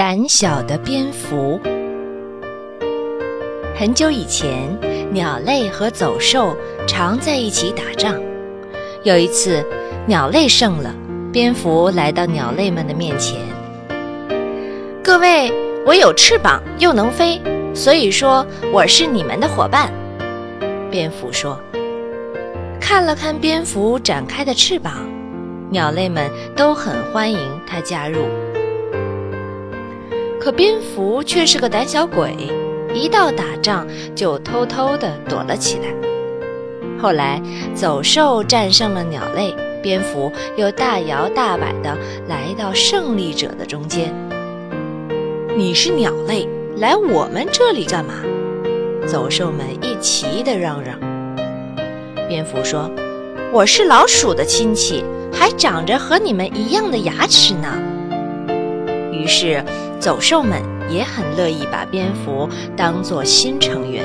胆小的蝙蝠。很久以前，鸟类和走兽常在一起打仗。有一次，鸟类胜了，蝙蝠来到鸟类们的面前：“各位，我有翅膀，又能飞，所以说我是你们的伙伴。”蝙蝠说。看了看蝙蝠展开的翅膀，鸟类们都很欢迎它加入。可蝙蝠却是个胆小鬼，一到打仗就偷偷地躲了起来。后来走兽战胜了鸟类，蝙蝠又大摇大摆地来到胜利者的中间。你是鸟类，来我们这里干嘛？走兽们一齐地嚷嚷。蝙蝠说：“我是老鼠的亲戚，还长着和你们一样的牙齿呢。”于是。走兽们也很乐意把蝙蝠当作新成员。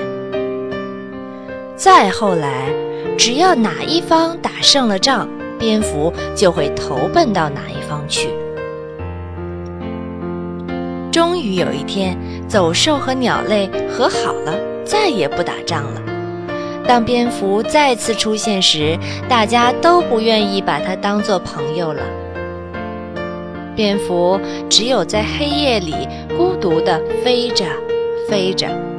再后来，只要哪一方打胜了仗，蝙蝠就会投奔到哪一方去。终于有一天，走兽和鸟类和好了，再也不打仗了。当蝙蝠再次出现时，大家都不愿意把它当作朋友了。蝙蝠只有在黑夜里孤独地飞着，飞着。